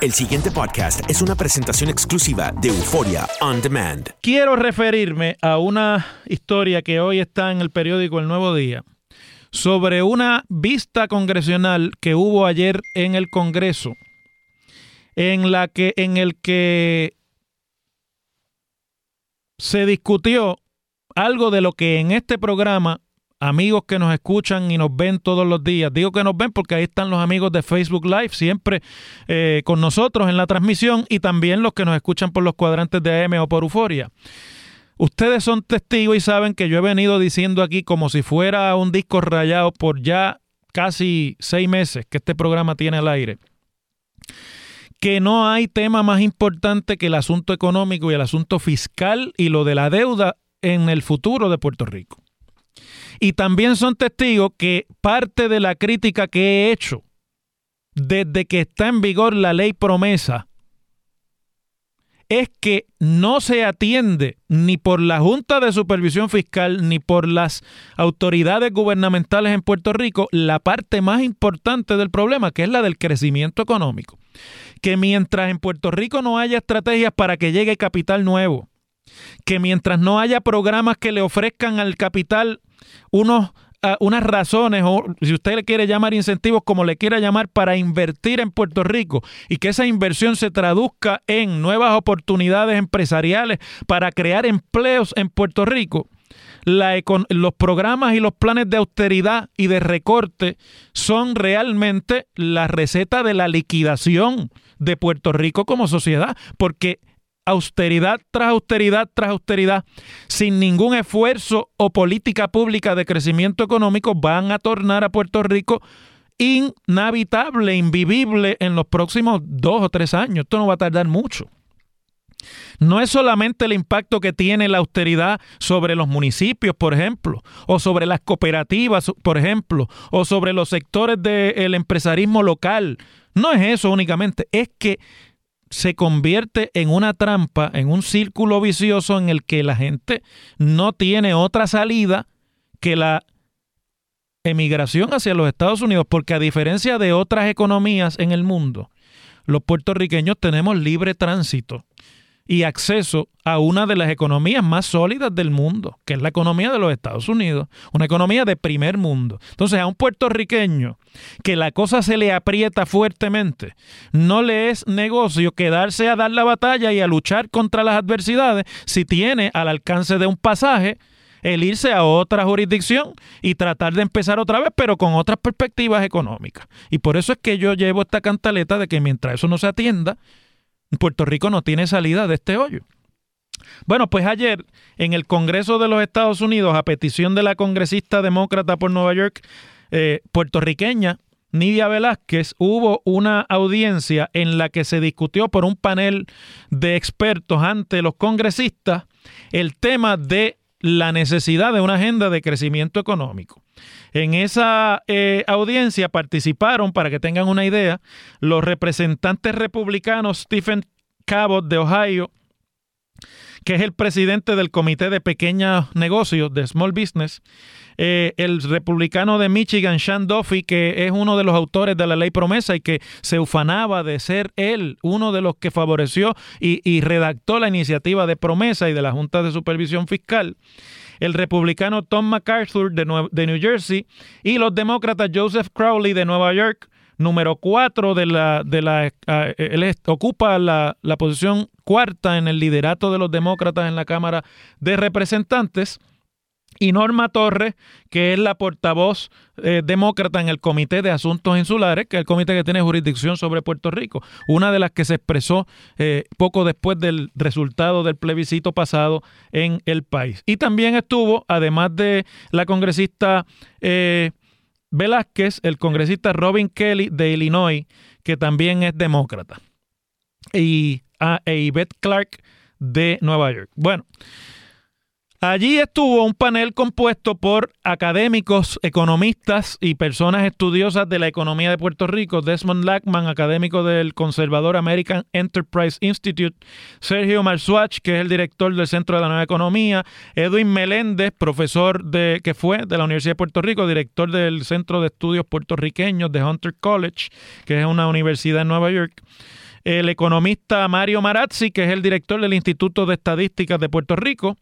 El siguiente podcast es una presentación exclusiva de Euforia On Demand. Quiero referirme a una historia que hoy está en el periódico El Nuevo Día sobre una vista congresional que hubo ayer en el Congreso en la que en el que se discutió algo de lo que en este programa amigos que nos escuchan y nos ven todos los días. Digo que nos ven porque ahí están los amigos de Facebook Live siempre eh, con nosotros en la transmisión y también los que nos escuchan por los cuadrantes de AM o por Euforia. Ustedes son testigos y saben que yo he venido diciendo aquí como si fuera un disco rayado por ya casi seis meses que este programa tiene al aire que no hay tema más importante que el asunto económico y el asunto fiscal y lo de la deuda en el futuro de Puerto Rico. Y también son testigos que parte de la crítica que he hecho desde que está en vigor la ley promesa es que no se atiende ni por la Junta de Supervisión Fiscal ni por las autoridades gubernamentales en Puerto Rico la parte más importante del problema, que es la del crecimiento económico. Que mientras en Puerto Rico no haya estrategias para que llegue capital nuevo, que mientras no haya programas que le ofrezcan al capital unos, ah, unas razones, o si usted le quiere llamar incentivos, como le quiera llamar, para invertir en Puerto Rico y que esa inversión se traduzca en nuevas oportunidades empresariales para crear empleos en Puerto Rico. los programas y los planes de austeridad y de recorte son realmente la receta de la liquidación de Puerto Rico como sociedad, porque austeridad tras austeridad tras austeridad, sin ningún esfuerzo o política pública de crecimiento económico, van a tornar a Puerto Rico inhabitable, invivible en los próximos dos o tres años. Esto no va a tardar mucho. No es solamente el impacto que tiene la austeridad sobre los municipios, por ejemplo, o sobre las cooperativas, por ejemplo, o sobre los sectores del empresarismo local. No es eso únicamente, es que se convierte en una trampa, en un círculo vicioso en el que la gente no tiene otra salida que la emigración hacia los Estados Unidos, porque a diferencia de otras economías en el mundo, los puertorriqueños tenemos libre tránsito y acceso a una de las economías más sólidas del mundo, que es la economía de los Estados Unidos, una economía de primer mundo. Entonces, a un puertorriqueño que la cosa se le aprieta fuertemente, no le es negocio quedarse a dar la batalla y a luchar contra las adversidades si tiene al alcance de un pasaje el irse a otra jurisdicción y tratar de empezar otra vez, pero con otras perspectivas económicas. Y por eso es que yo llevo esta cantaleta de que mientras eso no se atienda, Puerto Rico no tiene salida de este hoyo. Bueno, pues ayer en el Congreso de los Estados Unidos, a petición de la congresista demócrata por Nueva York, eh, puertorriqueña, Nidia Velázquez, hubo una audiencia en la que se discutió por un panel de expertos ante los congresistas el tema de la necesidad de una agenda de crecimiento económico. En esa eh, audiencia participaron, para que tengan una idea, los representantes republicanos Stephen Cabot de Ohio, que es el presidente del Comité de Pequeños Negocios de Small Business, eh, el republicano de Michigan, Sean Duffy, que es uno de los autores de la ley promesa y que se ufanaba de ser él uno de los que favoreció y, y redactó la iniciativa de promesa y de la Junta de Supervisión Fiscal el republicano Tom MacArthur de, New Jersey y los demócratas Joseph Crowley de Nueva York, número cuatro de la, de la él ocupa la, la posición cuarta en el liderato de los demócratas en la Cámara de Representantes y Norma Torres, que es la portavoz eh, demócrata en el Comité de Asuntos Insulares, que es el comité que tiene jurisdicción sobre Puerto Rico, una de las que se expresó eh, poco después del resultado del plebiscito pasado en el país. Y también estuvo, además de la congresista eh, Velázquez, el congresista Robin Kelly de Illinois, que también es demócrata, y a e Yvette Clark de Nueva York. Bueno. Allí estuvo un panel compuesto por académicos, economistas y personas estudiosas de la economía de Puerto Rico. Desmond Lackman, académico del conservador American Enterprise Institute. Sergio Marzuach, que es el director del Centro de la Nueva Economía. Edwin Meléndez, profesor de, que fue de la Universidad de Puerto Rico, director del Centro de Estudios Puertorriqueños de Hunter College, que es una universidad en Nueva York el economista Mario Marazzi, que es el director del Instituto de Estadísticas de Puerto Rico,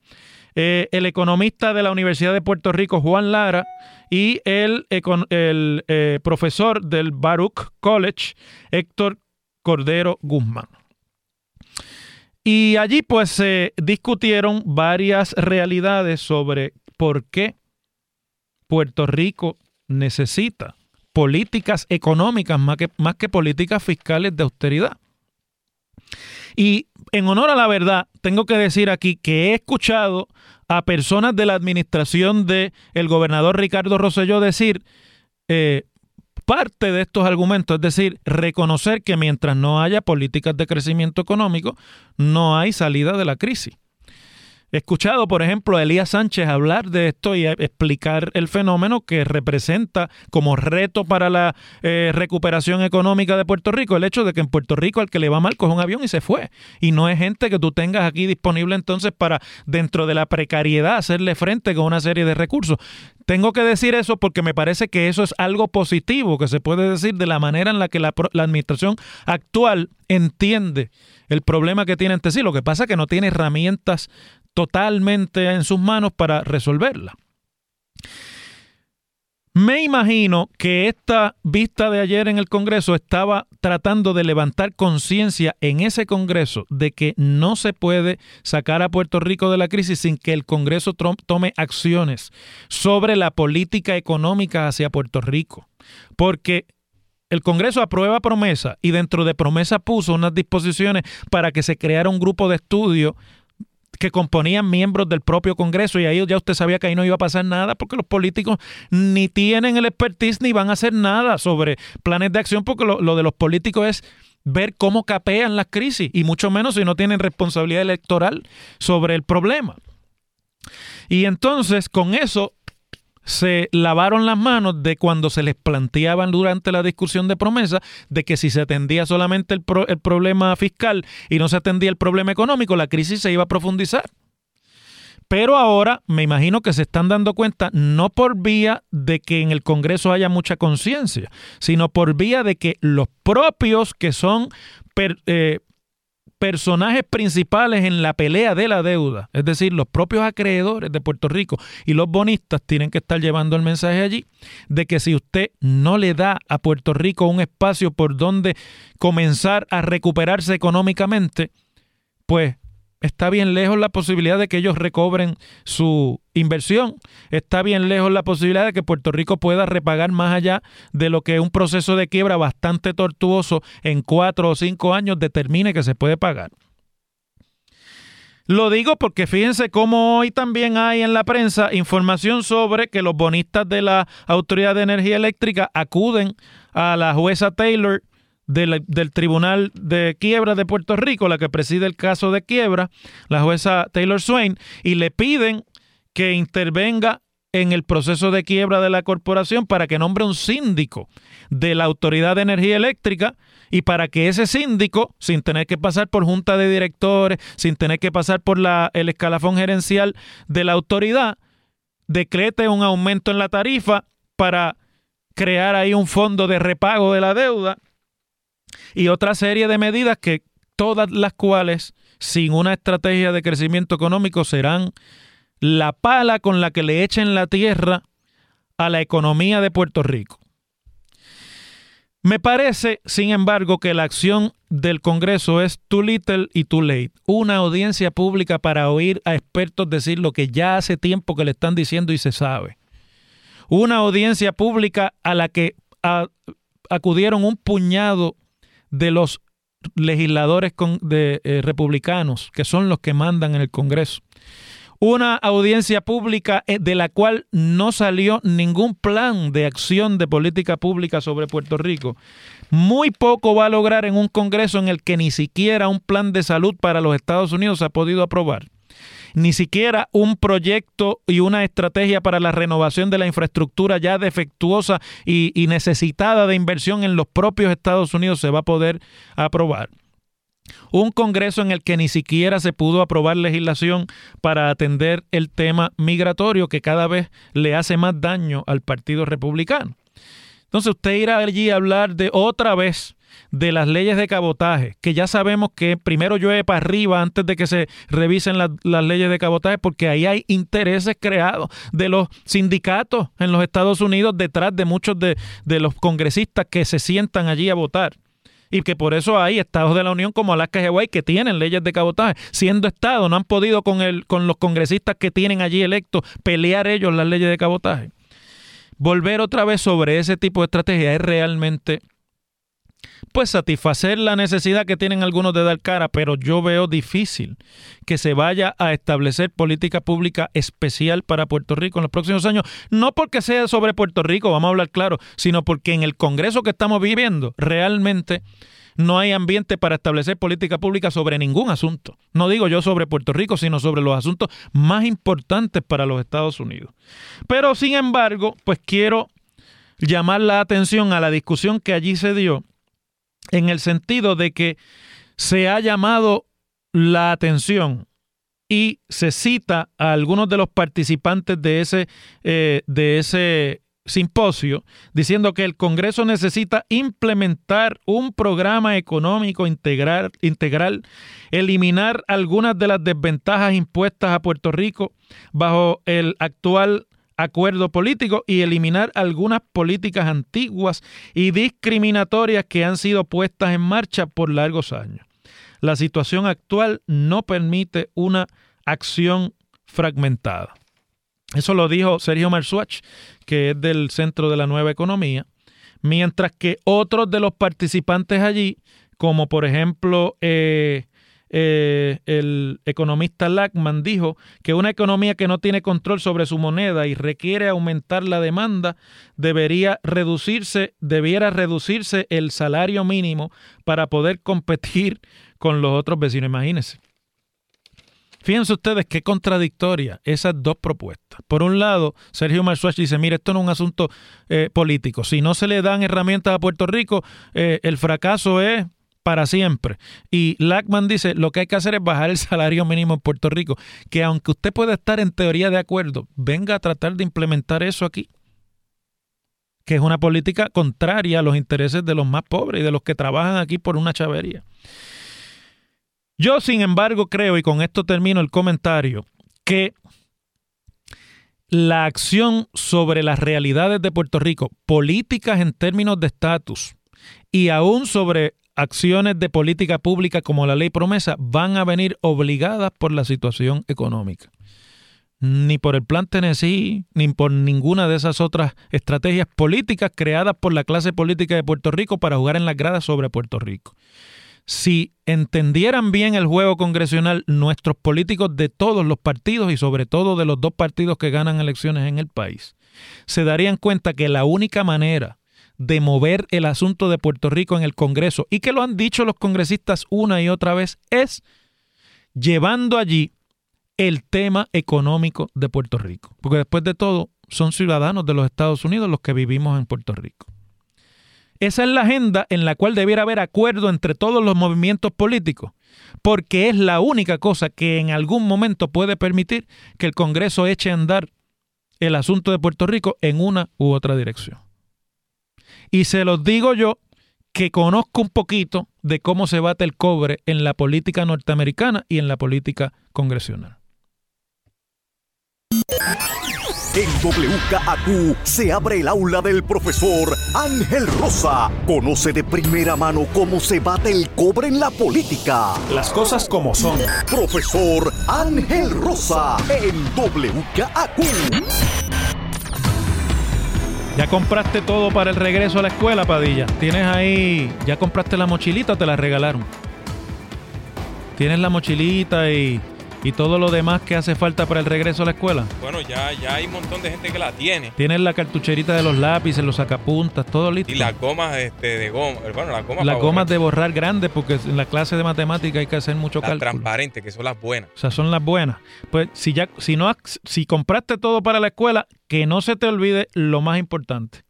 eh, el economista de la Universidad de Puerto Rico, Juan Lara, y el, el eh, profesor del Baruch College, Héctor Cordero Guzmán. Y allí pues se discutieron varias realidades sobre por qué Puerto Rico necesita políticas económicas más que, más que políticas fiscales de austeridad. Y en honor a la verdad, tengo que decir aquí que he escuchado a personas de la administración del el gobernador Ricardo Rosselló decir eh, parte de estos argumentos, es decir, reconocer que mientras no haya políticas de crecimiento económico, no hay salida de la crisis. He escuchado, por ejemplo, a Elías Sánchez hablar de esto y explicar el fenómeno que representa como reto para la eh, recuperación económica de Puerto Rico, el hecho de que en Puerto Rico al que le va mal coge un avión y se fue. Y no es gente que tú tengas aquí disponible entonces para, dentro de la precariedad, hacerle frente con una serie de recursos. Tengo que decir eso porque me parece que eso es algo positivo que se puede decir de la manera en la que la, la administración actual entiende el problema que tiene ante sí. Lo que pasa es que no tiene herramientas totalmente en sus manos para resolverla. Me imagino que esta vista de ayer en el Congreso estaba tratando de levantar conciencia en ese Congreso de que no se puede sacar a Puerto Rico de la crisis sin que el Congreso tome acciones sobre la política económica hacia Puerto Rico. Porque el Congreso aprueba promesa y dentro de promesa puso unas disposiciones para que se creara un grupo de estudio que componían miembros del propio Congreso y ahí ya usted sabía que ahí no iba a pasar nada porque los políticos ni tienen el expertise ni van a hacer nada sobre planes de acción porque lo, lo de los políticos es ver cómo capean las crisis y mucho menos si no tienen responsabilidad electoral sobre el problema. Y entonces con eso se lavaron las manos de cuando se les planteaban durante la discusión de promesa de que si se atendía solamente el, problema fiscal y no se atendía el problema económico, la crisis se iba a profundizar. Pero ahora me imagino que se están dando cuenta no por vía de que en el Congreso haya mucha conciencia, sino por vía de que los propios que son eh, personajes principales en la pelea de la deuda, es decir, los propios acreedores de Puerto Rico y los bonistas tienen que estar llevando el mensaje allí de que si usted no le da a Puerto Rico un espacio por donde comenzar a recuperarse económicamente, pues Está bien lejos la posibilidad de que ellos recobren su inversión. Está bien lejos la posibilidad de que Puerto Rico pueda repagar más allá de lo que un proceso de quiebra bastante tortuoso en cuatro o cinco años determine que se puede pagar. Lo digo porque fíjense cómo hoy también hay en la prensa información sobre que los bonistas de la Autoridad de Energía Eléctrica acuden a la jueza Taylor del, Tribunal de Quiebra de Puerto Rico, la que preside el caso de quiebra, la jueza Taylor Swain, y le piden que intervenga en el proceso de quiebra de la corporación para que nombre un síndico de la Autoridad de Energía Eléctrica y para que ese síndico, sin tener que pasar por junta de directores, sin tener que pasar por la, el escalafón gerencial de la autoridad, decrete un aumento en la tarifa para crear ahí un fondo de repago de la deuda y otra serie de medidas que todas las cuales, sin una estrategia de crecimiento económico, serán la pala con la que le echen la tierra a la economía de Puerto Rico. Me parece, sin embargo, que la acción del Congreso es too little y too late. Una audiencia pública para oír a expertos decir lo que ya hace tiempo que le están diciendo y se sabe. Una audiencia pública a la que acudieron un puñado de los legisladores de, eh, republicanos, que son los que mandan en el Congreso. Una audiencia pública eh, de la cual no salió ningún plan de acción de política pública sobre Puerto Rico. Muy poco va a lograr en un Congreso en el que ni siquiera un plan de salud para los Estados Unidos ha podido aprobar ni siquiera un proyecto y una estrategia para la renovación de la infraestructura ya defectuosa y, necesitada de inversión en los propios Estados Unidos se va a poder aprobar. Un Congreso en el que ni siquiera se pudo aprobar legislación para atender el tema migratorio que cada vez le hace más daño al Partido Republicano. Entonces usted irá allí a hablar de otra vez de las leyes de cabotaje, que ya sabemos que primero llueve para arriba antes de que se revisen las leyes de cabotaje, porque ahí hay intereses creados de los sindicatos en los Estados Unidos detrás de muchos de, los congresistas que se sientan allí a votar y que por eso hay estados de la Unión como Alaska y Hawaii que tienen leyes de cabotaje. Siendo estado, no han podido con, con los congresistas que tienen allí electos pelear ellos las leyes de cabotaje. Volver otra vez sobre ese tipo de estrategia es realmente pues satisfacer la necesidad que tienen algunos de dar cara, pero yo veo difícil que se vaya a establecer política pública especial para Puerto Rico en los próximos años, no porque sea sobre Puerto Rico, vamos a hablar claro, sino porque en el Congreso que estamos viviendo realmente no hay ambiente para establecer política pública sobre ningún asunto. No digo yo sobre Puerto Rico, sino sobre los asuntos más importantes para los Estados Unidos. Pero sin embargo, pues quiero llamar la atención a la discusión que allí se dio en el sentido de que se ha llamado la atención y se cita a algunos de los participantes de ese, eh, de ese simposio diciendo que el Congreso necesita implementar un programa económico integral, integral, eliminar algunas de las desventajas impuestas a Puerto Rico bajo el actual acuerdo político y eliminar algunas políticas antiguas y discriminatorias que han sido puestas en marcha por largos años. La situación actual no permite una acción fragmentada. Eso lo dijo Sergio Marsuach, que es del Centro de la Nueva Economía, mientras que otros de los participantes allí, como por ejemplo eh, eh, el economista Lackman dijo que una economía que no tiene control sobre su moneda y requiere aumentar la demanda debería reducirse, debiera reducirse el salario mínimo para poder competir con los otros vecinos. Imagínense. Fíjense ustedes qué contradictoria esas dos propuestas. Por un lado, Sergio Marsuach dice, mire, esto no es un asunto eh, político. Si no se le dan herramientas a Puerto Rico, eh, el fracaso es para siempre. Y Lackman dice, lo que hay que hacer es bajar el salario mínimo en Puerto Rico, que aunque usted pueda estar en teoría de acuerdo, venga a tratar de implementar eso aquí que es una política contraria a los intereses de los más pobres y de los que trabajan aquí por una chavería. Yo, sin embargo, creo, y con esto termino el comentario, que la acción sobre las realidades de Puerto Rico, políticas en términos de estatus y aún sobre acciones de política pública como la ley promesa van a venir obligadas por la situación económica. Ni por el plan Tennessee, ni por ninguna de esas otras estrategias políticas creadas por la clase política de Puerto Rico para jugar en las gradas sobre Puerto Rico. Si entendieran bien el juego congresional nuestros políticos de todos los partidos y sobre todo de los dos partidos que ganan elecciones en el país, se darían cuenta que la única manera de mover el asunto de Puerto Rico en el Congreso y que lo han dicho los congresistas una y otra vez es llevando allí el tema económico de Puerto Rico. Porque después de todo, son ciudadanos de los Estados Unidos los que vivimos en Puerto Rico. Esa es la agenda en la cual debiera haber acuerdo entre todos los movimientos políticos, porque es la única cosa que en algún momento puede permitir que el Congreso eche a andar el asunto de Puerto Rico en una u otra dirección. Y se los digo yo que conozco un poquito de cómo se bate el cobre en la política norteamericana y en la política congresional. En WKAQ se abre el aula del profesor Ángel Rosa. Conoce de primera mano cómo se bate el cobre en la política. Las cosas como son. Profesor Ángel Rosa en WKAQ. Ya compraste todo para el regreso a la escuela, Padilla. Tienes ahí, ya compraste la mochilita, te la regalaron. Tienes la mochilita y y todo lo demás que hace falta para el regreso a la escuela. Bueno, ya, ya hay un montón de gente que la tiene. Tienes la cartucherita de los lápices, los sacapuntas, todo listo. Y las gomas este, de goma. Bueno, las gomas, las gomas de borrar grandes, porque en la clase de matemática hay que hacer mucho las cálculo. transparentes, que son las buenas. O sea, son las buenas. Pues si ya, si no, si compraste todo para la escuela, que no se te olvide lo más importante.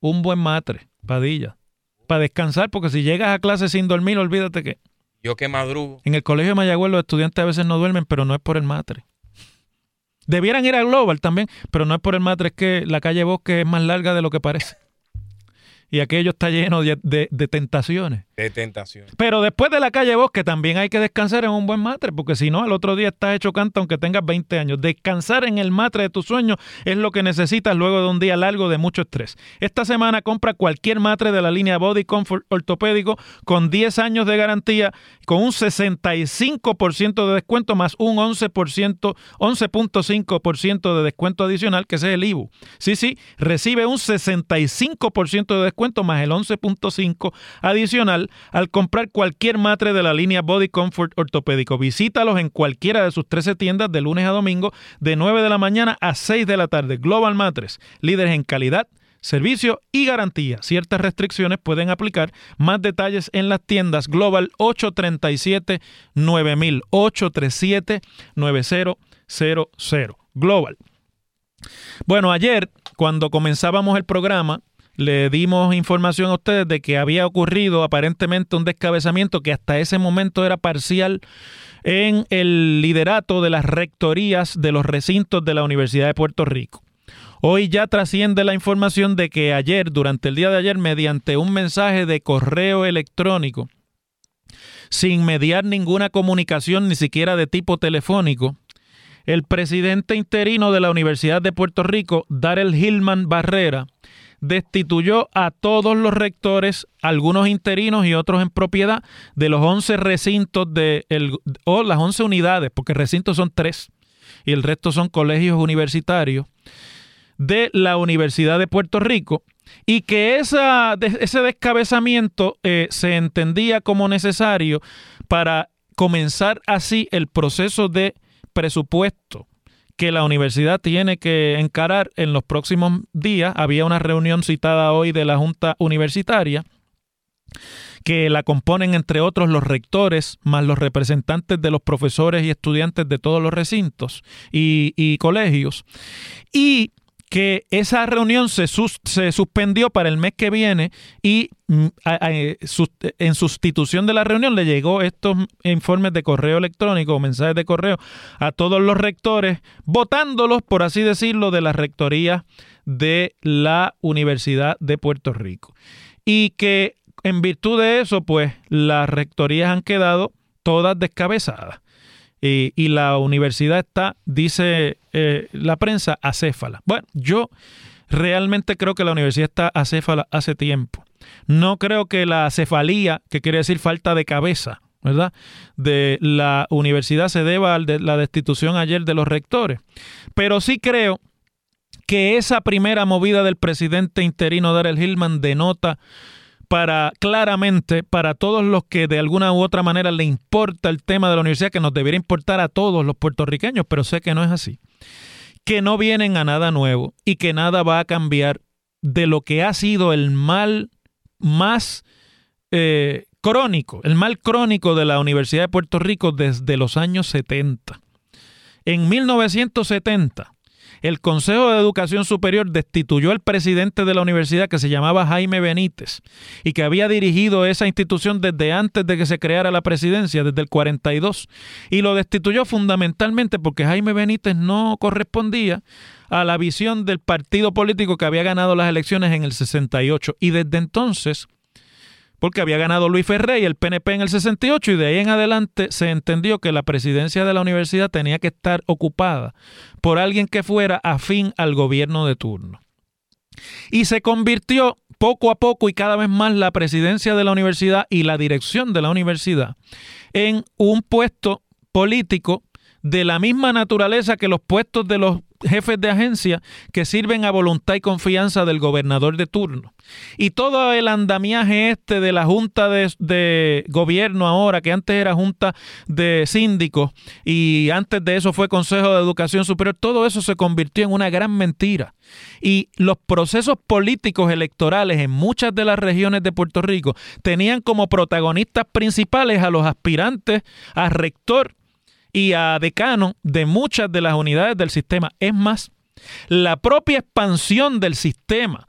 Un buen matre, padilla. Para descansar, porque si llegas a clase sin dormir, olvídate que yo que madrugo. En el colegio de Mayagüez los estudiantes a veces no duermen, pero no es por el matre. Debieran ir a Global también, pero no es por el matre, es que la calle Bosque es más larga de lo que parece y aquello está lleno de, tentaciones. De tentaciones. Pero después de la calle Bosque también hay que descansar en un buen matre, porque si no, al otro día estás hecho canto aunque tengas 20 años. Descansar en el matre de tus sueños es lo que necesitas luego de un día largo de mucho estrés. Esta semana compra cualquier matre de la línea Body Comfort ortopédico con 10 años de garantía, con un 65% de descuento más un 11%, 11.5% de descuento adicional, que es el IBU. Sí, sí, recibe un 65% de descuento más el 11.5 adicional al comprar cualquier matre de la línea Body Comfort Ortopédico. Visítalos en cualquiera de sus 13 tiendas de lunes a domingo de 9 de la mañana a 6 de la tarde. Global Matres, líderes en calidad servicio y garantía. Ciertas restricciones pueden aplicar. Más detalles en las tiendas Global 837 9000 837 9000 Global. Bueno, ayer cuando comenzábamos el programa le dimos información a ustedes de que había ocurrido aparentemente un descabezamiento que hasta ese momento era parcial en el liderato de las rectorías de los recintos de la Universidad de Puerto Rico. Hoy ya trasciende la información de que ayer, durante el día de ayer, mediante un mensaje de correo electrónico, sin mediar ninguna comunicación, ni siquiera de tipo telefónico, el presidente interino de la Universidad de Puerto Rico, Darrell Hillman Barrera, destituyó a todos los rectores, algunos interinos y otros en propiedad, de los 11 recintos de o las 11 unidades, porque recintos son tres y el resto son colegios universitarios de la Universidad de Puerto Rico y que ese descabezamiento eh, se entendía como necesario para comenzar así el proceso de presupuesto que la universidad tiene que encarar en los próximos días. Había una reunión citada hoy de la Junta Universitaria que la componen entre otros los rectores, más los representantes de los profesores y estudiantes de todos los recintos y, y colegios. Y que esa reunión se, se, suspendió para el mes que viene y mm, en sustitución de la reunión le llegó estos informes de correo electrónico o mensajes de correo a todos los rectores, votándolos, por así decirlo, de la rectoría de la Universidad de Puerto Rico. Y que en virtud de eso, pues las rectorías han quedado todas descabezadas y la universidad está, dice eh, la prensa, acéfala. Bueno, yo realmente creo que la universidad está acéfala hace tiempo. No creo que la acefalía, que quiere decir falta de cabeza, ¿verdad? De la universidad se deba a la destitución ayer de los rectores. Pero sí creo que esa primera movida del presidente interino Darrell Hillman denota para claramente para todos los que de alguna u otra manera le importa el tema de la universidad, que nos debería importar a todos los puertorriqueños, pero sé que no es así. Que no vienen a nada nuevo y que nada va a cambiar de lo que ha sido el mal más eh, crónico, el mal crónico de la Universidad de Puerto Rico desde los años 70. En 1970, el Consejo de Educación Superior destituyó al presidente de la universidad que se llamaba Jaime Benítez y que había dirigido esa institución desde antes de que se creara la presidencia, desde el 42, y lo destituyó fundamentalmente porque Jaime Benítez no correspondía a la visión del partido político que había ganado las elecciones en el 68 y desde entonces porque había ganado Luis Ferré y el PNP en el 68 y de ahí en adelante se entendió que la presidencia de la universidad tenía que estar ocupada por alguien que fuera afín al gobierno de turno. Y se convirtió poco a poco y cada vez más la presidencia de la universidad y la dirección de la universidad en un puesto político de la misma naturaleza que los puestos de los jefes de agencia que sirven a voluntad y confianza del gobernador de turno. Y todo el andamiaje este de la Junta de, Gobierno ahora, que antes era Junta de Síndicos y antes de eso fue Consejo de Educación Superior, todo eso se convirtió en una gran mentira. Y los procesos políticos electorales en muchas de las regiones de Puerto Rico tenían como protagonistas principales a los aspirantes a rector y a decano de muchas de las unidades del sistema. Es más, la propia expansión del sistema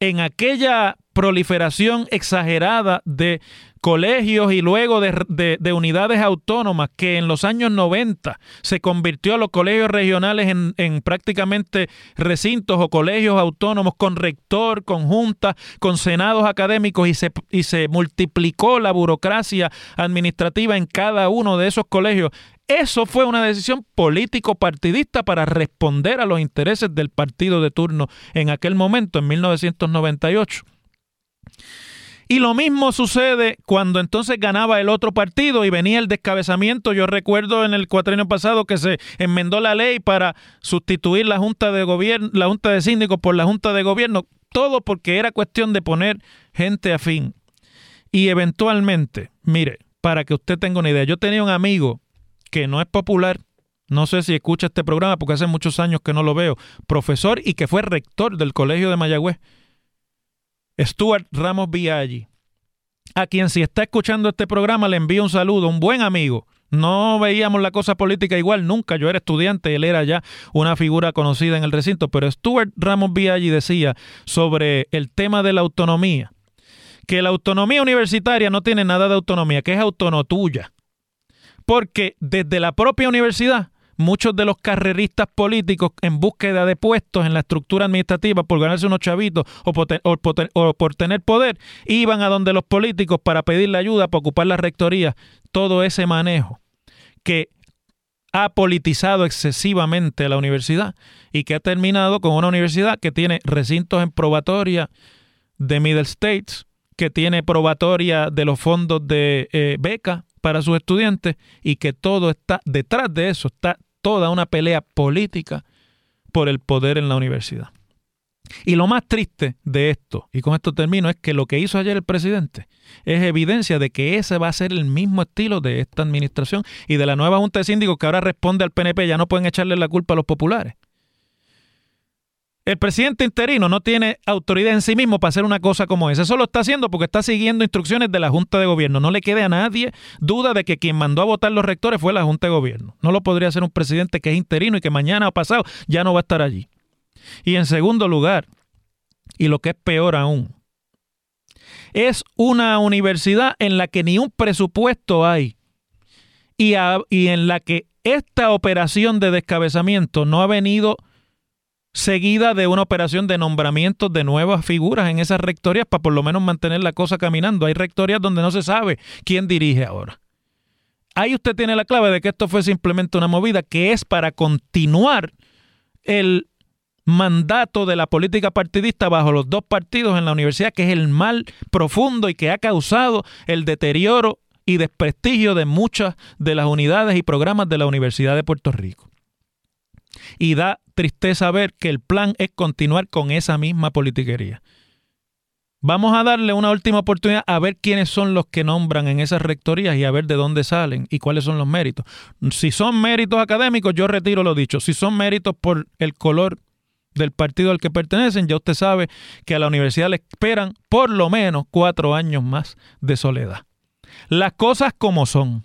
en aquella proliferación exagerada de colegios y luego de, unidades autónomas que en los años 90 se convirtió a los colegios regionales en, prácticamente recintos o colegios autónomos con rector, con junta, con senados académicos y se, y se multiplicó la burocracia administrativa en cada uno de esos colegios. Eso fue una decisión político-partidista para responder a los intereses del partido de turno en aquel momento, en 1998. Y lo mismo sucede cuando entonces ganaba el otro partido y venía el descabezamiento. Yo recuerdo en el cuatrienio pasado que se enmendó la ley para sustituir la Junta de Gobierno, la Junta de Síndicos por la Junta de Gobierno, todo porque era cuestión de poner gente afín. Y eventualmente, mire, para que usted tenga una idea, yo tenía un amigo que no es popular, no sé si escucha este programa porque hace muchos años que no lo veo, profesor y que fue rector del Colegio de Mayagüez Stuart Ramos Viaggi, a quien si está escuchando este programa le envío un saludo, un buen amigo. No veíamos la cosa política igual nunca. Yo era estudiante, él era ya una figura conocida en el recinto, pero Stuart Ramos Viaggi decía sobre el tema de la autonomía, que la autonomía universitaria no tiene nada de autonomía, que es autono tuya. Porque desde la propia universidad muchos de los carreristas políticos en búsqueda de puestos en la estructura administrativa por ganarse unos chavitos o por, tener poder, iban a donde los políticos para pedirle ayuda para ocupar la rectoría. Todo ese manejo que ha politizado excesivamente la universidad y que ha terminado con una universidad que tiene recintos en probatoria de Middle States, que tiene probatoria de los fondos de eh, beca para sus estudiantes y que todo está detrás de eso, está toda una pelea política por el poder en la universidad. Y lo más triste de esto, y con esto termino, es que lo que hizo ayer el presidente es evidencia de que ese va a ser el mismo estilo de esta administración y de la nueva Junta de Síndicos que ahora responde al PNP, ya no pueden echarle la culpa a los populares. El presidente interino no tiene autoridad en sí mismo para hacer una cosa como esa. Eso lo está haciendo porque está siguiendo instrucciones de la Junta de Gobierno. No le quede a nadie duda de que quien mandó a votar los rectores fue la Junta de Gobierno. No lo podría hacer un presidente que es interino y que mañana o pasado ya no va a estar allí. Y en segundo lugar, y lo que es peor aún, es una universidad en la que ni un presupuesto hay y, y en la que esta operación de descabezamiento no ha venido seguida de una operación de nombramiento de nuevas figuras en esas rectorías para por lo menos mantener la cosa caminando. Hay rectorías donde no se sabe quién dirige ahora. Ahí usted tiene la clave de que esto fue simplemente una movida que es para continuar el mandato de la política partidista bajo los dos partidos en la universidad, que es el mal profundo y que ha causado el deterioro y desprestigio de muchas de las unidades y programas de la Universidad de Puerto Rico. Y da tristeza ver que el plan es continuar con esa misma politiquería. Vamos a darle una última oportunidad a ver quiénes son los que nombran en esas rectorías y a ver de dónde salen y cuáles son los méritos. Si son méritos académicos, yo retiro lo dicho. Si son méritos por el color del partido al que pertenecen, ya usted sabe que a la universidad le esperan por lo menos cuatro años más de soledad. Las cosas como son.